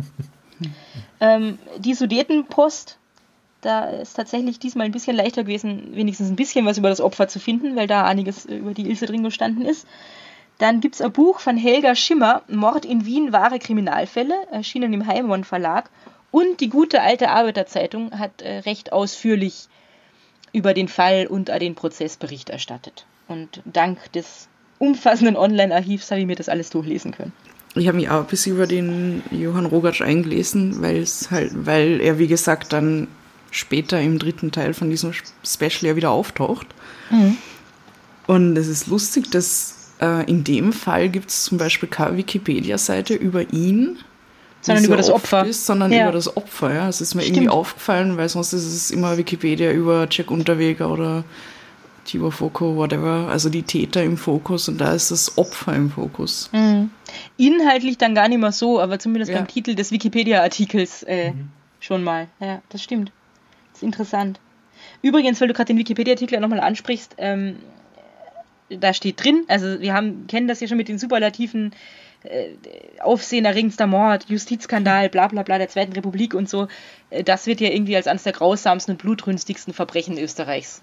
Speaker 4: ähm, die Sudetenpost, da ist tatsächlich diesmal ein bisschen leichter gewesen, wenigstens ein bisschen was über das Opfer zu finden, weil da einiges über die Ilse drin gestanden ist. Dann gibt es ein Buch von Helga Schimmer, Mord in Wien, wahre Kriminalfälle, erschienen im Heimon Verlag. Und die gute alte Arbeiterzeitung hat äh, recht ausführlich über den Fall und den Prozess Bericht erstattet. Und dank des umfassenden Online-Archivs habe ich mir das alles durchlesen können.
Speaker 3: Ich habe mich auch ein bisschen über den Johann Rogatsch eingelesen, weil es halt, weil er, wie gesagt, dann später im dritten Teil von diesem Special ja wieder auftaucht. Und es ist lustig, dass äh, in dem Fall gibt es zum Beispiel keine Wikipedia-Seite über ihn,
Speaker 4: Sondern über das Opfer.
Speaker 3: Ist, sondern
Speaker 4: Ja.
Speaker 3: über das Opfer. Ja. Es ist mir
Speaker 4: Stimmt.
Speaker 3: irgendwie aufgefallen, weil sonst ist es immer Wikipedia über Jack Unterweger oder Tibor Foko, whatever. Also die Täter im Fokus und da ist das Opfer im Fokus.
Speaker 4: Inhaltlich dann gar nicht mehr so, aber zumindest
Speaker 3: Ja.
Speaker 4: beim Titel des Wikipedia-Artikels äh, schon mal. Ja, das stimmt. Das ist interessant. Übrigens, weil du gerade den Wikipedia-Artikel nochmal ansprichst, ähm, da steht drin, also wir haben, kennen das ja schon mit den Superlativen, äh, aufsehenerregendster Mord, Justizskandal, bla bla bla der Zweiten Republik und so. Äh, das wird ja irgendwie als eines der grausamsten und blutrünstigsten Verbrechen Österreichs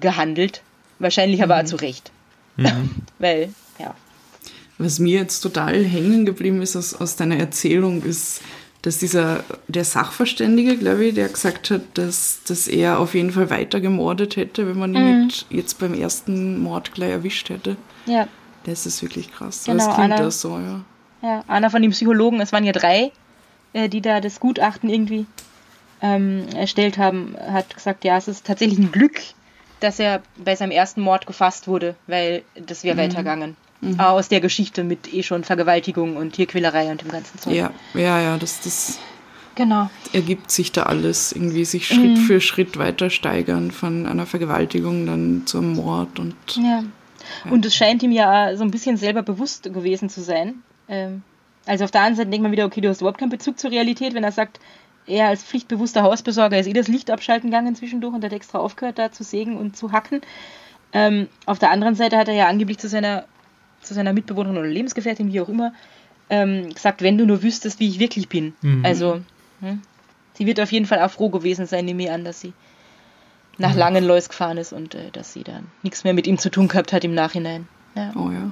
Speaker 4: gehandelt. Wahrscheinlich aber auch zu Recht. Weil, ja.
Speaker 3: Was mir jetzt total hängen geblieben ist aus, aus deiner Erzählung, ist, dass dieser, der Sachverständige, glaube ich, der gesagt hat, dass, dass er auf jeden Fall weiter gemordet hätte, wenn man ihn nicht jetzt beim ersten Mord gleich erwischt hätte.
Speaker 4: Ja,
Speaker 3: Das ist wirklich krass.
Speaker 4: Genau,
Speaker 3: das klingt
Speaker 4: Anna.
Speaker 3: das so, ja.
Speaker 4: Ja, einer von den Psychologen, es waren ja drei, äh, die da das Gutachten irgendwie ähm, erstellt haben, hat gesagt, ja, es ist tatsächlich ein Glück, dass er bei seinem ersten Mord gefasst wurde, weil das wäre weitergegangen. Auch Aus der Geschichte mit eh schon Vergewaltigung und Tierquälerei und dem ganzen Zeug.
Speaker 3: Ja, ja, ja, das, das
Speaker 4: Genau.
Speaker 3: ergibt sich da alles. Irgendwie sich Schritt für Schritt weiter steigern von einer Vergewaltigung dann zum Mord und
Speaker 4: Ja. Und es scheint ihm ja so ein bisschen selber bewusst gewesen zu sein. Ähm, also auf der einen Seite denkt man wieder, okay, du hast überhaupt keinen Bezug zur Realität, wenn er sagt, er als pflichtbewusster Hausbesorger ist eh das Licht abschalten gegangen zwischendurch und hat extra aufgehört, da zu sägen und zu hacken. Ähm, auf der anderen Seite hat er ja angeblich zu seiner, zu seiner Mitbewohnerin oder Lebensgefährtin, wie auch immer, ähm, gesagt, wenn du nur wüsstest, wie ich wirklich bin.
Speaker 2: Mhm.
Speaker 4: Also, hm, sie wird auf jeden Fall auch froh gewesen sein, nehme ich an, dass sie nach Langenlois gefahren ist und äh, dass sie dann nichts mehr mit ihm zu tun gehabt hat im Nachhinein. Ja.
Speaker 3: Oh ja.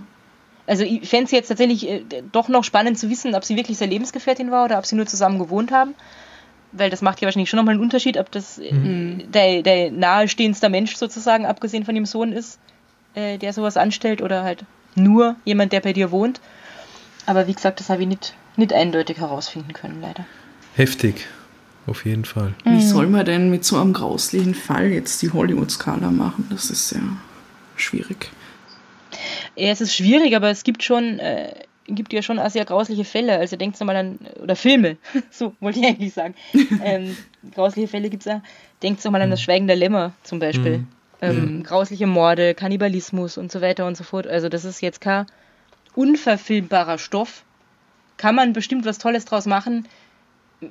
Speaker 4: Also ich fände es jetzt tatsächlich äh, doch noch spannend zu wissen, ob sie wirklich seine Lebensgefährtin war oder ob sie nur zusammen gewohnt haben. Weil das macht ja wahrscheinlich schon nochmal einen Unterschied, ob das äh, der, der nahestehendste Mensch sozusagen, abgesehen von dem Sohn ist, äh, der sowas anstellt oder halt nur jemand, der bei dir wohnt. Aber wie gesagt, das habe ich nicht, nicht eindeutig herausfinden können, leider.
Speaker 2: Heftig, auf jeden Fall.
Speaker 3: Wie soll man denn mit so einem grauslichen Fall jetzt die Hollywood-Skala machen? Das ist ja schwierig.
Speaker 4: Ja, es ist schwierig, aber es gibt schon, äh, gibt ja schon auch sehr grausliche Fälle. Also denkt mal an, oder Filme, so wollte ich eigentlich sagen. ähm, grausliche Fälle gibt es auch. Denkt mal an das Schweigen der Lämmer zum Beispiel. Ähm, Grausliche Morde, Kannibalismus und so weiter und so fort. Also das ist jetzt kein unverfilmbarer Stoff. Kann man bestimmt was Tolles draus machen,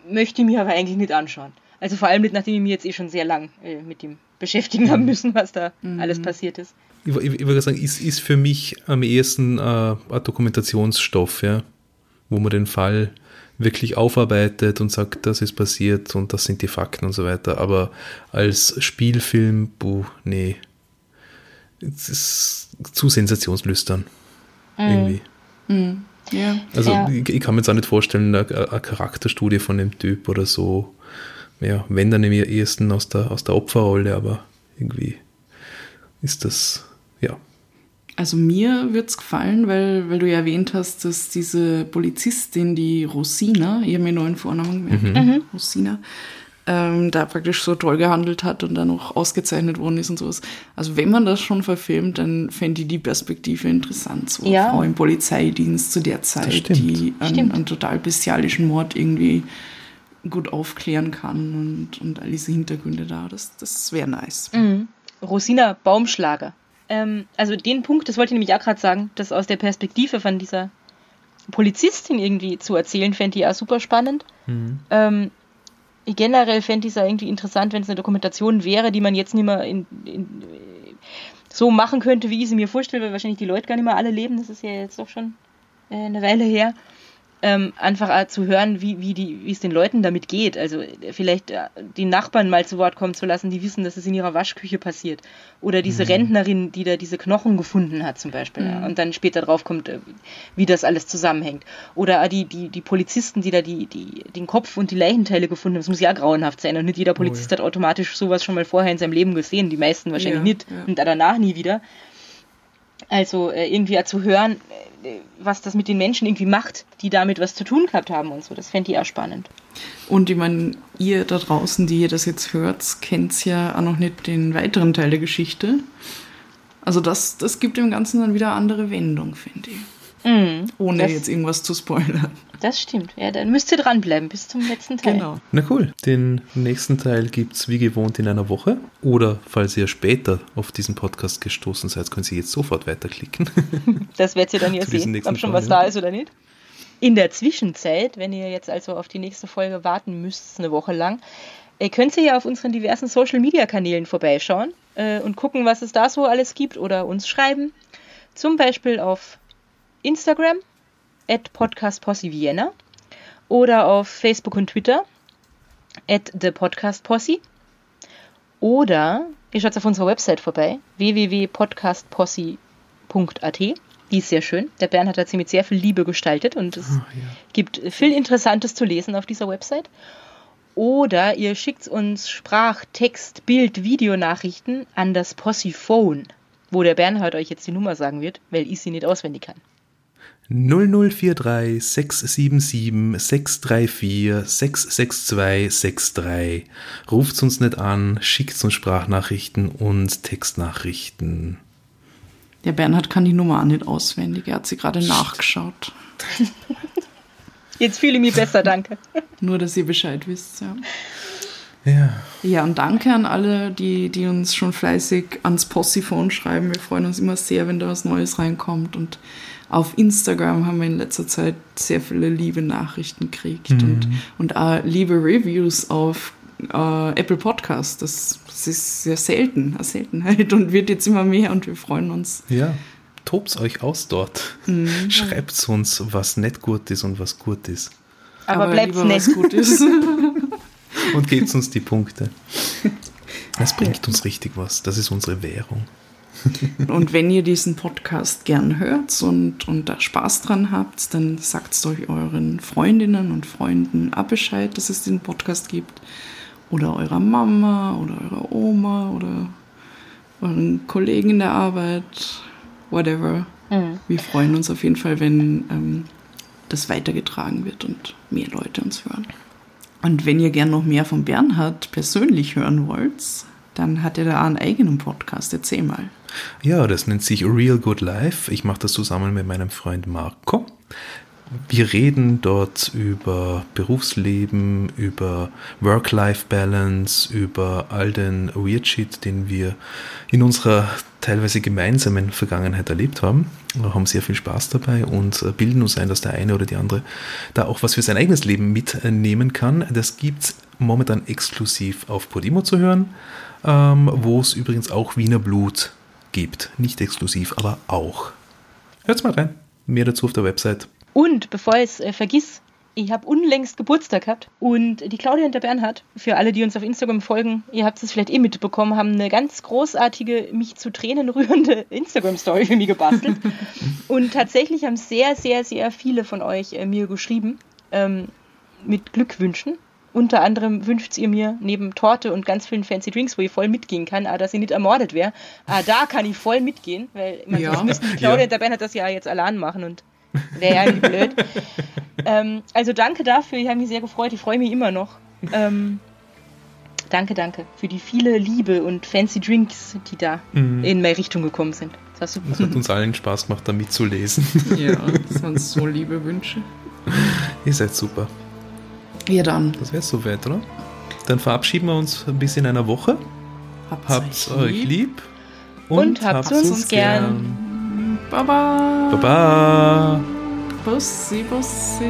Speaker 4: möchte ich mir aber eigentlich nicht anschauen. Also vor allem nicht, nachdem ich mich jetzt eh schon sehr lang äh, mit dem beschäftigen haben müssen, was da alles passiert ist.
Speaker 2: Ich, ich, ich würde sagen, ist, ist für mich am ehesten äh, ein Dokumentationsstoff, ja, wo man den Fall wirklich aufarbeitet und sagt, das ist passiert und das sind die Fakten und so weiter. Aber als Spielfilm, buh, nee. Es ist zu sensationslüstern. Irgendwie.
Speaker 3: Ja.
Speaker 2: Also
Speaker 4: Ja.
Speaker 2: ich, ich kann mir jetzt auch nicht vorstellen, eine, eine Charakterstudie von dem Typ oder so. Ja, wenn dann im ehesten aus der, aus der Opferrolle, aber irgendwie ist das, ja.
Speaker 3: Also mir wird's gefallen, weil, weil du ja erwähnt hast, dass diese Polizistin, die Rosina, ich habe mir neuen Vornamen gemerkt, Rosina, ähm, da praktisch so toll gehandelt hat und dann noch ausgezeichnet worden ist und sowas. Also wenn man das schon verfilmt, dann fände ich die Perspektive interessant. So eine
Speaker 4: Ja.
Speaker 3: Frau im Polizeidienst zu der Zeit, die einen, einen total bestialischen Mord irgendwie gut aufklären kann und, und all diese Hintergründe da. Das, das wäre nice.
Speaker 4: Rosina Baumschlager. Ähm, also den Punkt, das wollte ich nämlich auch gerade sagen, das aus der Perspektive von dieser Polizistin irgendwie zu erzählen, fände ich auch super spannend. Ähm, generell fände ich es auch irgendwie interessant, wenn es eine Dokumentation wäre, die man jetzt nicht mehr in, in, so machen könnte, wie ich sie mir vorstelle, weil wahrscheinlich die Leute gar nicht mehr alle leben. Das ist ja jetzt doch schon äh, eine Weile her. Ähm, einfach zu hören, wie, wie, die, wie es den Leuten damit geht. Also vielleicht äh, die Nachbarn mal zu Wort kommen zu lassen, die wissen, dass es in ihrer Waschküche passiert. Oder diese Rentnerin, die da diese Knochen gefunden hat zum Beispiel. Ja, und dann später drauf kommt, äh, wie das alles zusammenhängt. Oder die, die, die Polizisten, die da die, die, den Kopf und die Leichenteile gefunden haben. Das muss ja grauenhaft sein. Und nicht jeder Polizist hat automatisch sowas schon mal vorher in seinem Leben gesehen. Die meisten wahrscheinlich
Speaker 3: Ja,
Speaker 4: nicht.
Speaker 3: ja.
Speaker 4: Und danach nie wieder. Also äh, irgendwie zu hören, was das mit den Menschen irgendwie macht, die damit was zu tun gehabt haben und so. Das fände ich auch spannend.
Speaker 3: Und ich meine, ihr da draußen, die ihr das jetzt hört, kennt ja auch noch nicht den weiteren Teil der Geschichte. Also das, das gibt dem Ganzen dann wieder andere Wendung, finde ich. Ohne
Speaker 4: das-
Speaker 3: jetzt irgendwas zu spoilern.
Speaker 4: Das stimmt. Ja, dann müsst ihr dranbleiben bis zum letzten Teil.
Speaker 3: Genau.
Speaker 2: Na cool. Den nächsten Teil gibt's wie gewohnt in einer Woche. Oder falls ihr später auf diesen Podcast gestoßen seid, könnt ihr jetzt sofort weiterklicken.
Speaker 4: Das werdet ihr dann ja sehen, ob schon
Speaker 2: Fall,
Speaker 4: was
Speaker 2: ja.
Speaker 4: da ist oder nicht. In der Zwischenzeit, wenn ihr jetzt also auf die nächste Folge warten müsst, eine Woche lang, äh, könnt ihr ja auf unseren diversen Social-Media-Kanälen vorbeischauen äh, und gucken, was es da so alles gibt oder uns schreiben. Zum Beispiel auf Instagram, at podcastpossevienna oder auf Facebook und Twitter, at thepodcastposse. Oder ihr schaut auf unserer Website vorbei, www.podcastposse.at. Die ist sehr schön. Der Bernd hat da ziemlich sehr viel Liebe gestaltet und es gibt viel Interessantes zu lesen auf dieser Website. Oder ihr schickt uns Sprach-, Text-, Bild-, Videonachrichten an das Posse-Phone, wo der Bernhard euch jetzt die Nummer sagen wird, weil ich sie nicht auswendig kann.
Speaker 2: 0043 677 634 662 63. Ruft uns nicht an, schickt uns Sprachnachrichten und Textnachrichten.
Speaker 3: Der Bernhard kann die Nummer auch nicht auswendig. Er hat sie gerade nachgeschaut.
Speaker 4: Jetzt fühle ich mich besser, danke.
Speaker 3: Nur, dass ihr Bescheid wisst. Ja.
Speaker 2: Ja.
Speaker 3: Ja, und danke an alle, die, die uns schon fleißig ans Possiphone schreiben. Wir freuen uns immer sehr, wenn da was Neues reinkommt. Und auf Instagram haben wir in letzter Zeit sehr viele liebe Nachrichten gekriegt und, und auch liebe Reviews auf äh, Apple Podcast. Das, das ist sehr selten, eine Seltenheit und wird jetzt immer mehr und wir freuen uns.
Speaker 2: Ja. tobt's euch aus dort.
Speaker 3: Mhm.
Speaker 2: Schreibt uns, was nicht gut ist und was gut ist.
Speaker 4: Aber, bleibt's
Speaker 3: lieber,
Speaker 4: nett.
Speaker 3: was gut ist.
Speaker 2: Und gebt uns die Punkte. Das bringt uns richtig was. Das ist unsere Währung.
Speaker 3: Und wenn ihr diesen Podcast gern hört und, und da Spaß dran habt, dann sagt es euch euren Freundinnen und Freunden ab Bescheid, dass es den Podcast gibt. Oder eurer Mama oder eurer Oma oder euren Kollegen in der Arbeit, whatever.
Speaker 4: Mhm.
Speaker 3: Wir freuen uns auf jeden Fall, wenn ähm, das weitergetragen wird und mehr Leute uns hören. Und wenn ihr gern noch mehr von Bernhard persönlich hören wollt, dann hat er da einen eigenen Podcast. Erzähl mal.
Speaker 2: Ja, das nennt sich Real Good Life. Ich mache das zusammen mit meinem Freund Marco. Wir reden dort über Berufsleben, über Work-Life-Balance, über all den Weird Shit, den wir in unserer teilweise gemeinsamen Vergangenheit erlebt haben. Wir haben sehr viel Spaß dabei und äh, bilden uns ein, dass der eine oder die andere da auch was für sein eigenes Leben mitnehmen kann. Das gibt's momentan exklusiv auf Podimo zu hören, ähm, wo es übrigens auch Wiener Blut gibt. Nicht exklusiv, aber auch. Hört's mal rein. Mehr dazu auf der Website.
Speaker 4: Und bevor ich es äh, vergiss, ich habe unlängst Geburtstag gehabt und die Claudia und der Bernhard, für alle, die uns auf Instagram folgen, ihr habt es vielleicht eh mitbekommen, haben eine ganz großartige, mich zu Tränen rührende Instagram-Story für mich gebastelt. und tatsächlich haben sehr, sehr, sehr viele von euch äh, mir geschrieben ähm, mit Glückwünschen. Unter anderem wünscht ihr mir neben Torte und ganz vielen fancy Drinks, wo ich voll mitgehen kann, ah, dass ich nicht ermordet wäre. Ah, da kann ich voll mitgehen, weil man,
Speaker 3: Ja.
Speaker 4: das müssten die Claudia
Speaker 2: Ja.
Speaker 4: und der Bernhard das ja jetzt allein machen und wäre ja irgendwie blöd. ähm, also danke dafür, ich habe mich sehr gefreut, ich freue mich immer noch. Ähm, danke, danke für die viele Liebe und fancy Drinks, die da
Speaker 2: Mhm.
Speaker 4: in meine Richtung gekommen sind. Das super.
Speaker 2: hat uns allen Spaß gemacht, da mitzulesen.
Speaker 3: Ja, das waren so liebe Wünsche.
Speaker 2: Ihr seid super.
Speaker 3: Ja, dann
Speaker 2: Das wäre soweit, oder? Dann verabschieden wir uns bis in einer Woche.
Speaker 3: habt's,
Speaker 2: Habt's euch lieb.
Speaker 4: Und habt's uns gern.
Speaker 3: Baba.
Speaker 2: Baba.
Speaker 3: Bussi, bussi.